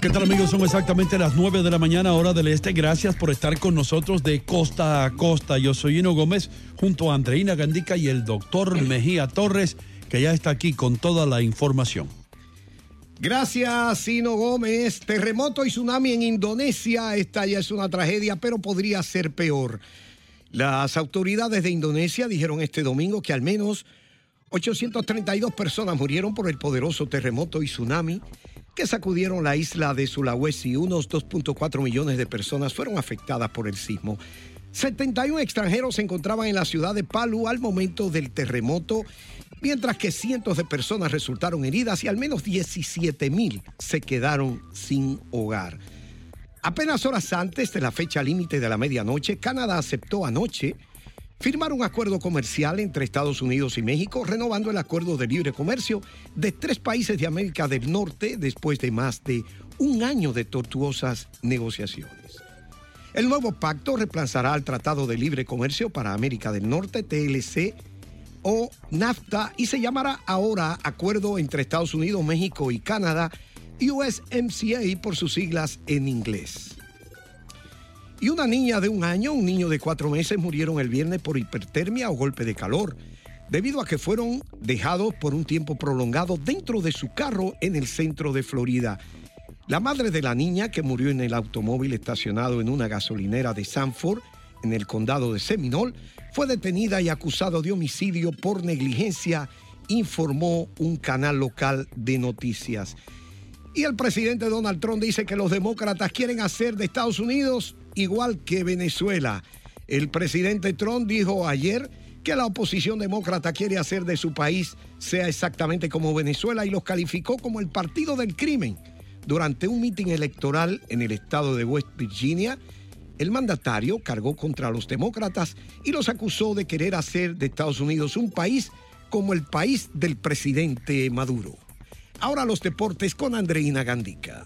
¿Qué tal amigos? Son exactamente las 9 de la mañana hora del este. Gracias por estar con nosotros de costa a costa. Yo soy Hino Gómez junto a Andreina Gandica y el doctor Mejía Torres que ya está aquí con toda la información. Gracias, Sino Gómez. Terremoto y tsunami en Indonesia. Esta ya es una tragedia, pero podría ser peor. Las autoridades de Indonesia dijeron este domingo que al menos 832 personas murieron por el poderoso terremoto y tsunami que sacudieron la isla de Sulawesi. Unos 2.4 millones de personas fueron afectadas por el sismo. 71 extranjeros se encontraban en la ciudad de Palu al momento del terremoto, mientras que cientos de personas resultaron heridas y al menos 17 mil se quedaron sin hogar. Apenas horas antes de la fecha límite de la medianoche, Canadá aceptó anoche firmar un acuerdo comercial entre Estados Unidos y México, renovando el acuerdo de libre comercio de tres países de América del Norte después de más de un año de tortuosas negociaciones. El nuevo pacto reemplazará al Tratado de Libre Comercio para América del Norte, TLC, o NAFTA, y se llamará ahora Acuerdo entre Estados Unidos, México y Canadá, USMCA por sus siglas en inglés. Y una niña de un año, un niño de cuatro meses murieron el viernes por hipertermia o golpe de calor, debido a que fueron dejados por un tiempo prolongado dentro de su carro en el centro de Florida. La madre de la niña, que murió en el automóvil estacionado en una gasolinera de Sanford, en el condado de Seminole, fue detenida y acusado de homicidio por negligencia, informó un canal local de noticias. Y el presidente Donald Trump dice que los demócratas quieren hacer de Estados Unidos igual que Venezuela. El presidente Trump dijo ayer que la oposición demócrata quiere hacer de su país sea exactamente como Venezuela y los calificó como el partido del crimen durante un mitin electoral en el estado de West Virginia, el mandatario cargó contra los demócratas y los acusó de querer hacer de Estados Unidos un país como el país del presidente Maduro. Ahora los deportes con Andreina Gandica.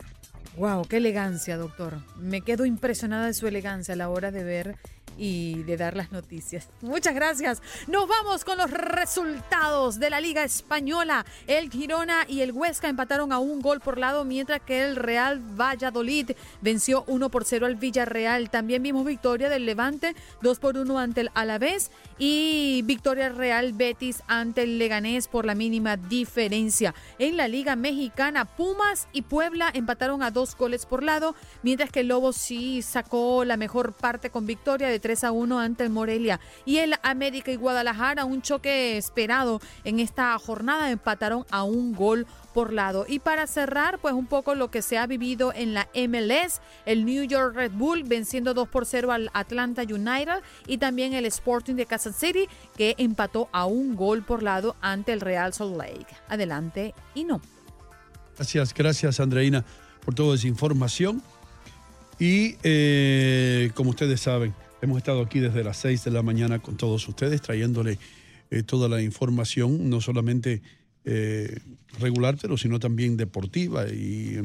Wow, qué elegancia, doctor. Me quedo impresionada de su elegancia a la hora de ver y de dar las noticias. Muchas gracias. Nos vamos con los resultados de la Liga Española. El Girona y el Huesca empataron a un gol por lado, mientras que el Real Valladolid venció 1 por 0 al Villarreal. También vimos victoria del Levante 2 por 1 ante el Alavés y victoria Real Betis ante el Leganés por la mínima diferencia. En la Liga Mexicana, Pumas y Puebla empataron a dos goles por lado, mientras que el Lobo sí sacó la mejor parte con victoria de 3 a 1 ante el Morelia. Y el América y Guadalajara, un choque esperado en esta jornada, empataron a un gol por lado. Y para cerrar, pues un poco lo que se ha vivido en la MLS, el New York Red Bull venciendo 2 por 0 al Atlanta United y también el Sporting de Kansas City que empató a un gol por lado ante el Real Salt Lake. Adelante y no. Gracias, gracias Andreina por toda esa información. Y eh, como ustedes saben, hemos estado aquí desde las 6 de la mañana con todos ustedes, trayéndole eh, toda la información, no solamente eh, regular, pero sino también deportiva y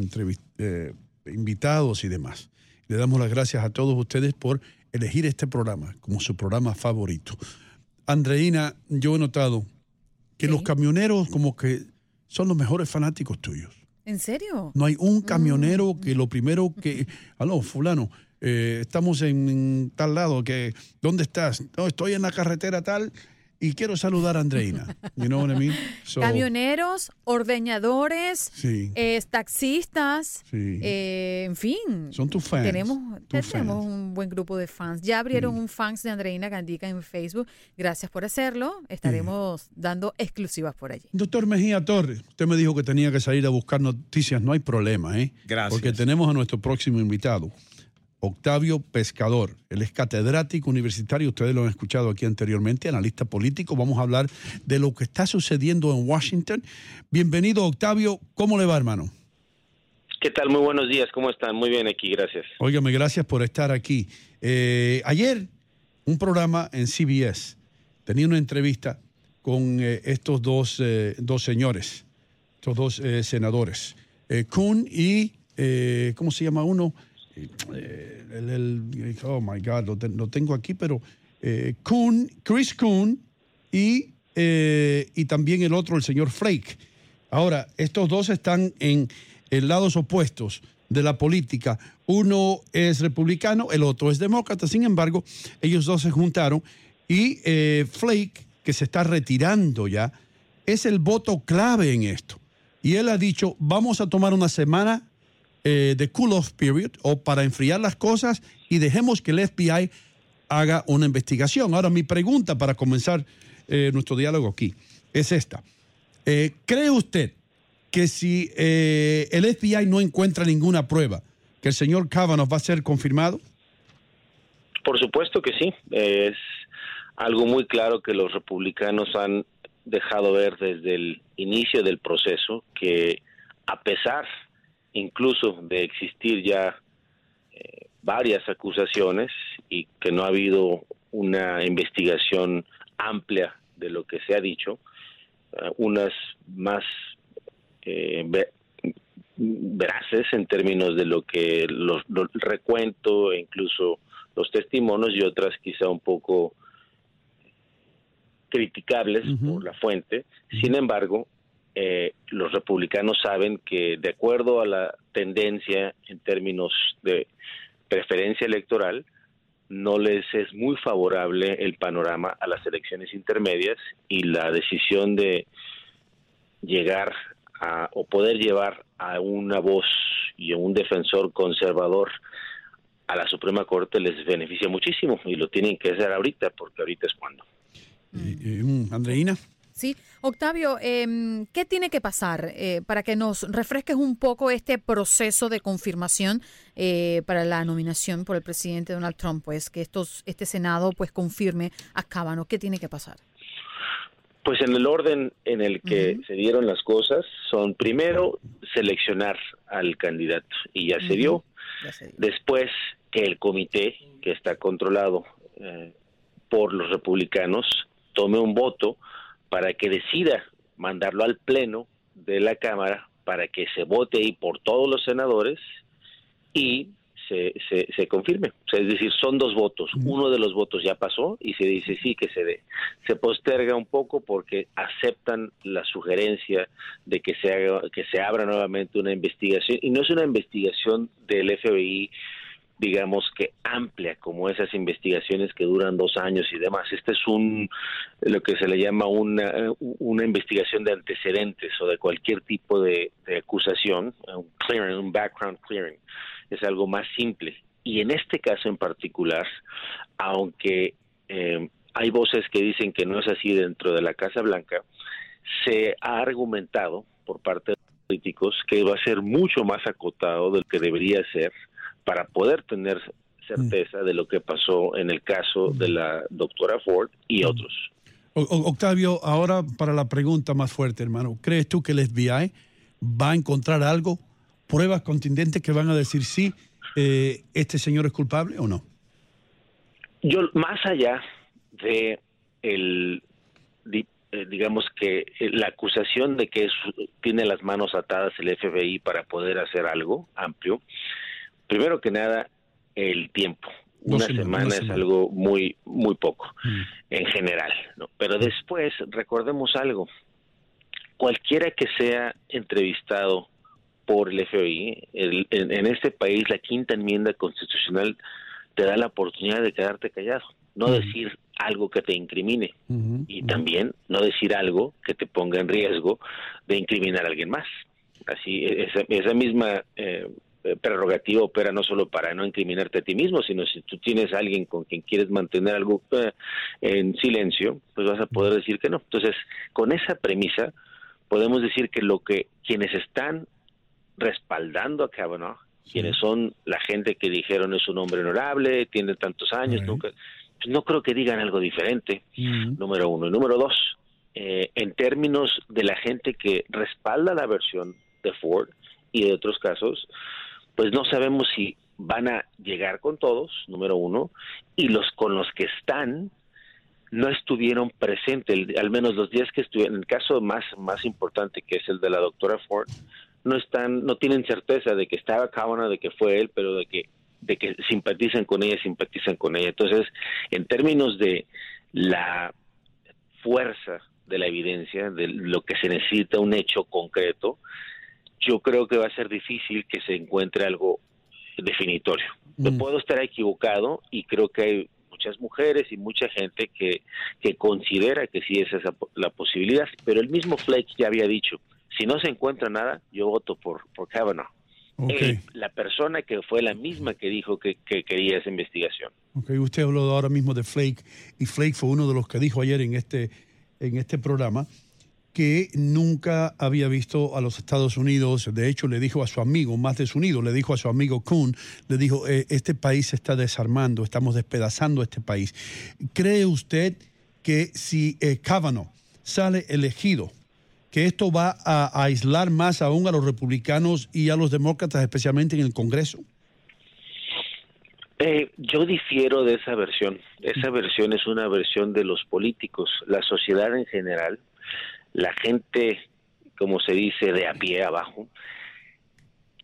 invitados y demás. Le damos las gracias a todos ustedes por elegir este programa como su programa favorito. Andreina, yo he notado que los camioneros como que son los mejores fanáticos tuyos. ¿En serio? No hay un camionero que lo primero que, aló, fulano, eh, estamos en, tal lado, que, ¿dónde estás? No, estoy en la carretera tal y quiero saludar a Andreina. You know what I mean? Camioneros, ordeñadores, eh, taxistas, eh, en fin. Son tus fans. Tenemos, tenemos un buen grupo de fans. Ya abrieron un fans de Andreina Gandica en Facebook. Gracias por hacerlo. Estaremos dando exclusivas por allí. Doctor Mejía Torres, usted me dijo que tenía que salir a buscar noticias. No hay problema, ¿eh? Gracias. Porque tenemos a nuestro próximo invitado. Octavio Pescador. Él es catedrático universitario, ustedes lo han escuchado aquí anteriormente, analista político. Vamos a hablar de lo que está sucediendo en Washington. Bienvenido, Octavio. ¿Cómo le va, hermano? ¿Qué tal? Muy buenos días, ¿cómo están? Muy bien aquí, gracias. Óigame, gracias por estar aquí. Eh, ayer, un programa en CBS tenía una entrevista con eh, estos dos, eh, dos señores, estos dos senadores, Kuhn y, eh, ¿cómo se llama uno? Eh, oh my God, lo tengo aquí, pero eh, Kuhn, Chris Kuhn y, eh, y también el otro, el señor Flake. Ahora, estos dos están en, en lados opuestos de la política. Uno es republicano, el otro es demócrata. Sin embargo, ellos dos se juntaron y eh, Flake, que se está retirando ya, es el voto clave en esto. Y él ha dicho, vamos a tomar una semana eh, de cool off period o para enfriar las cosas y dejemos que el FBI haga una investigación. Ahora, mi pregunta para comenzar eh, nuestro diálogo aquí es esta. Eh, ¿Cree usted que si eh, el FBI no encuentra ninguna prueba, que el señor Kavanaugh va a ser confirmado? Por supuesto que sí. Es algo muy claro que los republicanos han dejado ver desde el inicio del proceso que a pesar incluso de existir ya eh, varias acusaciones y que no ha habido una investigación amplia de lo que se ha dicho, eh, unas más eh, ve- veraces en términos de lo que los, los recuento e incluso los testimonios y otras quizá un poco criticables por la fuente. Sin embargo, eh, los republicanos saben que de acuerdo a la tendencia en términos de preferencia electoral, no les es muy favorable el panorama a las elecciones intermedias y la decisión de llegar a, o poder llevar a una voz y a un defensor conservador a la Suprema Corte les beneficia muchísimo y lo tienen que hacer ahorita porque ahorita es cuando. Andreina. Sí, Octavio, em, ¿qué tiene que pasar eh, para que nos refresques un poco este proceso de confirmación eh, para la nominación por el presidente Donald Trump? Pues que estos, este Senado pues confirme a Kavanaugh. ¿Qué tiene que pasar? Pues en el orden en el que se dieron las cosas son primero seleccionar al candidato y ya se dio. Ya se dio. Después que el comité que está controlado eh, por los republicanos tome un voto para que decida mandarlo al pleno de la Cámara para que se vote ahí por todos los senadores y se, se, se confirme. O sea, es decir, son dos votos. Uno de los votos ya pasó y se dice sí que se dé. Se posterga un poco porque aceptan la sugerencia de que se haga, que se abra nuevamente una investigación y no es una investigación del FBI digamos que amplia como esas investigaciones que duran dos años y demás. Este es un lo que se le llama una, una investigación de antecedentes o de cualquier tipo de, acusación, un clearing, un background clearing. Es algo más simple. Y en este caso en particular, aunque eh, hay voces que dicen que no es así dentro de la Casa Blanca, se ha argumentado por parte de políticos que va a ser mucho más acotado de lo que debería ser para poder tener certeza de lo que pasó en el caso de la doctora Ford y otros. O- o- Octavio, ahora para la pregunta más fuerte, hermano. ¿Crees tú que el FBI va a encontrar algo, pruebas contundentes que van a decir sí, eh, este señor es culpable o no? Yo, más allá de el, eh, digamos que eh, la acusación de que es, tiene las manos atadas el FBI para poder hacer algo amplio, primero que nada, el tiempo. Una semana es algo muy, muy poco Mm. en general, ¿no? Pero después, recordemos algo, cualquiera que sea entrevistado por el FBI, el- en, en este país la quinta enmienda constitucional te da la oportunidad de quedarte callado, no decir algo que te incrimine y también no decir algo que te ponga en riesgo de incriminar a alguien más. Así, esa, esa misma eh, prerrogativa opera no solo para no incriminarte a ti mismo, sino si tú tienes a alguien con quien quieres mantener algo eh, en silencio, pues vas a poder decir que no. Entonces, con esa premisa, podemos decir que lo que quienes están respaldando a Kavanaugh, quienes son la gente que dijeron es un hombre honorable, tiene tantos años, Right. nunca, pues no creo que digan algo diferente número uno. Y número dos, eh, en términos de la gente que respalda la versión de Ford y de otros casos, pues no sabemos si van a llegar con todos, número uno, y los con los que están no estuvieron presentes, al menos los días que estuvieron, en el caso más, más importante que es el de la doctora Ford, no están, no tienen certeza de que estaba Kavanaugh, de que fue él, pero de que de que simpatizan con ella, simpatizan con ella. Entonces, en términos de la fuerza de la evidencia, de lo que se necesita un hecho concreto, yo creo que va a ser difícil que se encuentre algo definitorio. Me Mm. puedo estar equivocado y creo que hay muchas mujeres y mucha gente que, que considera que sí es esa la posibilidad, pero el mismo Flake ya había dicho, si no se encuentra nada, yo voto por, por Kavanaugh. Él, la persona que fue la misma que dijo que, que quería esa investigación. ok. Usted habló ahora mismo de Flake y Flake fue uno de los que dijo ayer en este, en este programa que nunca había visto a los Estados Unidos. De hecho, le dijo a su amigo, más desunido, le dijo a su amigo Kuhn, le dijo, "Eh, este país se está desarmando, estamos despedazando este país. ¿Cree usted que si eh, sale elegido, que esto va a, a aislar más aún a los republicanos y a los demócratas, especialmente en el Congreso? Eh, yo difiero de esa versión. Esa versión es una versión de los políticos, la sociedad en general, la gente, como se dice, de a pie abajo,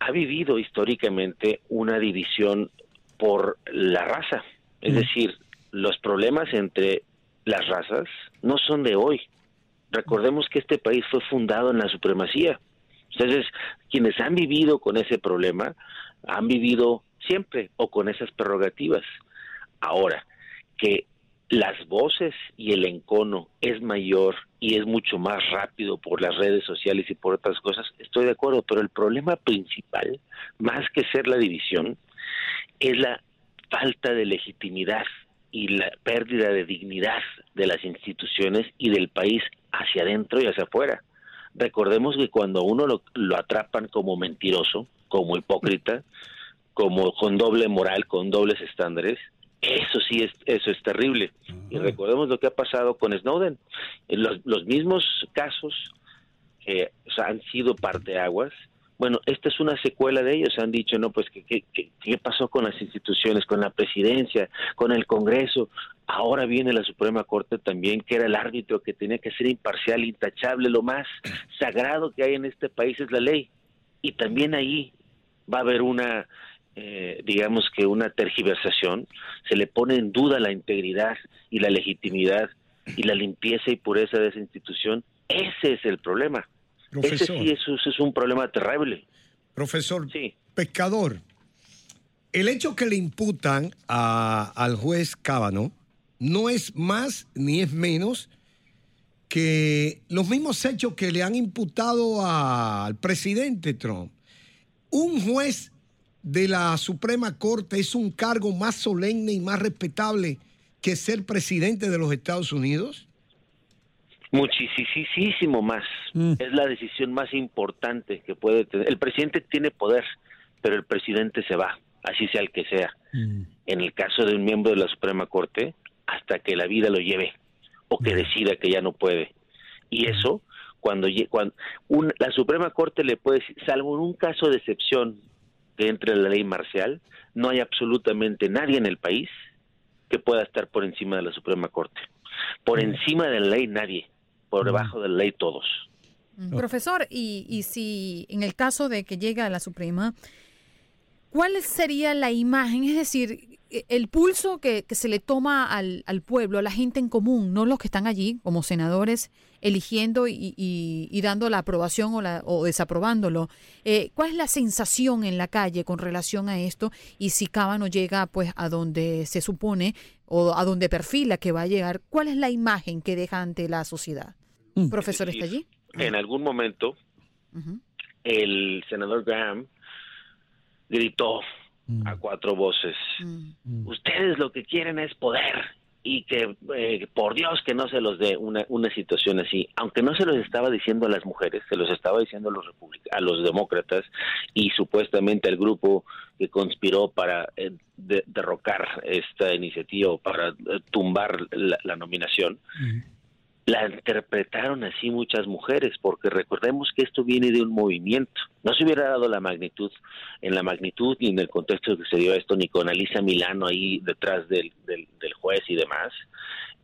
ha vivido históricamente una división por la raza. Es Mm. decir, los problemas entre las razas no son de hoy. Recordemos que este país fue fundado en la supremacía. Entonces, quienes han vivido con ese problema han vivido siempre o con esas prerrogativas. Ahora, que las voces y el encono es mayor y es mucho más rápido por las redes sociales y por otras cosas, estoy de acuerdo, pero el problema principal, más que ser la división, es la falta de legitimidad y la pérdida de dignidad de las instituciones y del país hacia adentro y hacia afuera. Recordemos que cuando uno lo, lo atrapan como mentiroso, como hipócrita, como con doble moral, con dobles estándares, eso sí es eso es terrible. Y recordemos lo que ha pasado con Snowden. En Los, los mismos casos que o sea, han sido parteaguas. Bueno, esta es una secuela de ellos. Han dicho, no, pues, ¿qué, qué, qué- qué pasó con las instituciones, con la presidencia, con el Congreso? Ahora viene la Suprema Corte también, que era el árbitro que tenía que ser imparcial, intachable. Lo más sagrado que hay en este país es la ley. Y también ahí va a haber una, eh, digamos que una tergiversación. Se le pone en duda la integridad y la legitimidad y la limpieza y pureza de esa institución. Ese es el problema. Ese Profesor, sí es, ese es un problema terrible. profesor, Sí. pescador, el hecho que le imputan a- al juez Cábano no es más ni es menos que los mismos hechos que le han imputado a- al presidente Trump. Un juez de la Suprema Corte es un cargo más solemne y más respetable que ser presidente de los Estados Unidos. Muchísimo más. Mm. Es la decisión más importante que puede tener. El presidente tiene poder, pero el presidente se va, así sea el que sea. En el caso de un miembro de la Suprema Corte, hasta que la vida lo lleve o que decida que ya no puede. Y eso, cuando, cuando un- la Suprema Corte le puede decir, salvo en un caso de excepción que entre la ley marcial, no hay absolutamente nadie en el país que pueda estar por encima de la Suprema Corte. Por encima de la ley nadie, por debajo de la ley todos. Mm, Profesor, y, y si en el caso de que llegue a la Suprema, ¿cuál sería la imagen? Es decir, el pulso que, que se le toma al, al pueblo, a la gente en común, no los que están allí como senadores eligiendo y, y- y dando la aprobación o, la, o desaprobándolo. Eh, ¿Cuál es la sensación en la calle con relación a esto? Y si Cábano llega pues a donde se supone o a donde perfila que va a llegar, ¿cuál es la imagen que deja ante la sociedad? ¿Profesor está allí? En algún momento, el senador Graham gritó a cuatro voces, Mm. ustedes lo que quieren es poder y que eh, por Dios que no se los dé una, una situación así, aunque no se los estaba diciendo a las mujeres, se los estaba diciendo a los a los demócratas y supuestamente al grupo que conspiró para eh, de- derrocar esta iniciativa o para eh, tumbar la, la nominación. La interpretaron así muchas mujeres, porque recordemos que esto viene de un movimiento. No se hubiera dado la magnitud, en la magnitud y en el contexto que se dio esto, ni con Alisa Milano ahí detrás del, del, juez y demás,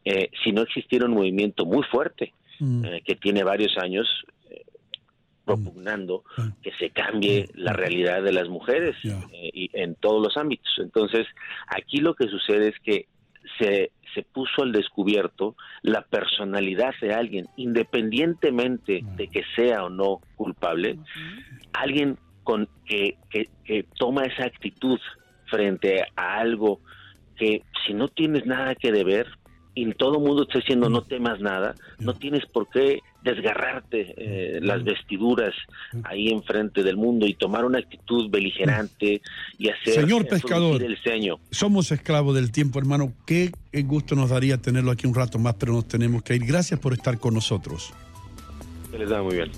eh, si no existiera un movimiento muy fuerte, mm. eh, que tiene varios años eh, propugnando mm. que se cambie mm. la realidad de las mujeres y en todos los ámbitos. Entonces, aquí lo que sucede es que se se puso al descubierto la personalidad de alguien, independientemente de que sea o no culpable, alguien con que, que, toma esa actitud frente a algo que si no tienes nada que deber, y todo el mundo está diciendo no temas nada, no tienes por qué desgarrarte eh, las vestiduras ahí enfrente del mundo y tomar una actitud beligerante y hacer Señor pescador, el ceño. Somos esclavos del tiempo, hermano. Qué gusto nos daría tenerlo aquí un rato más, pero nos tenemos que ir. Gracias por estar con nosotros. Que les da muy bien.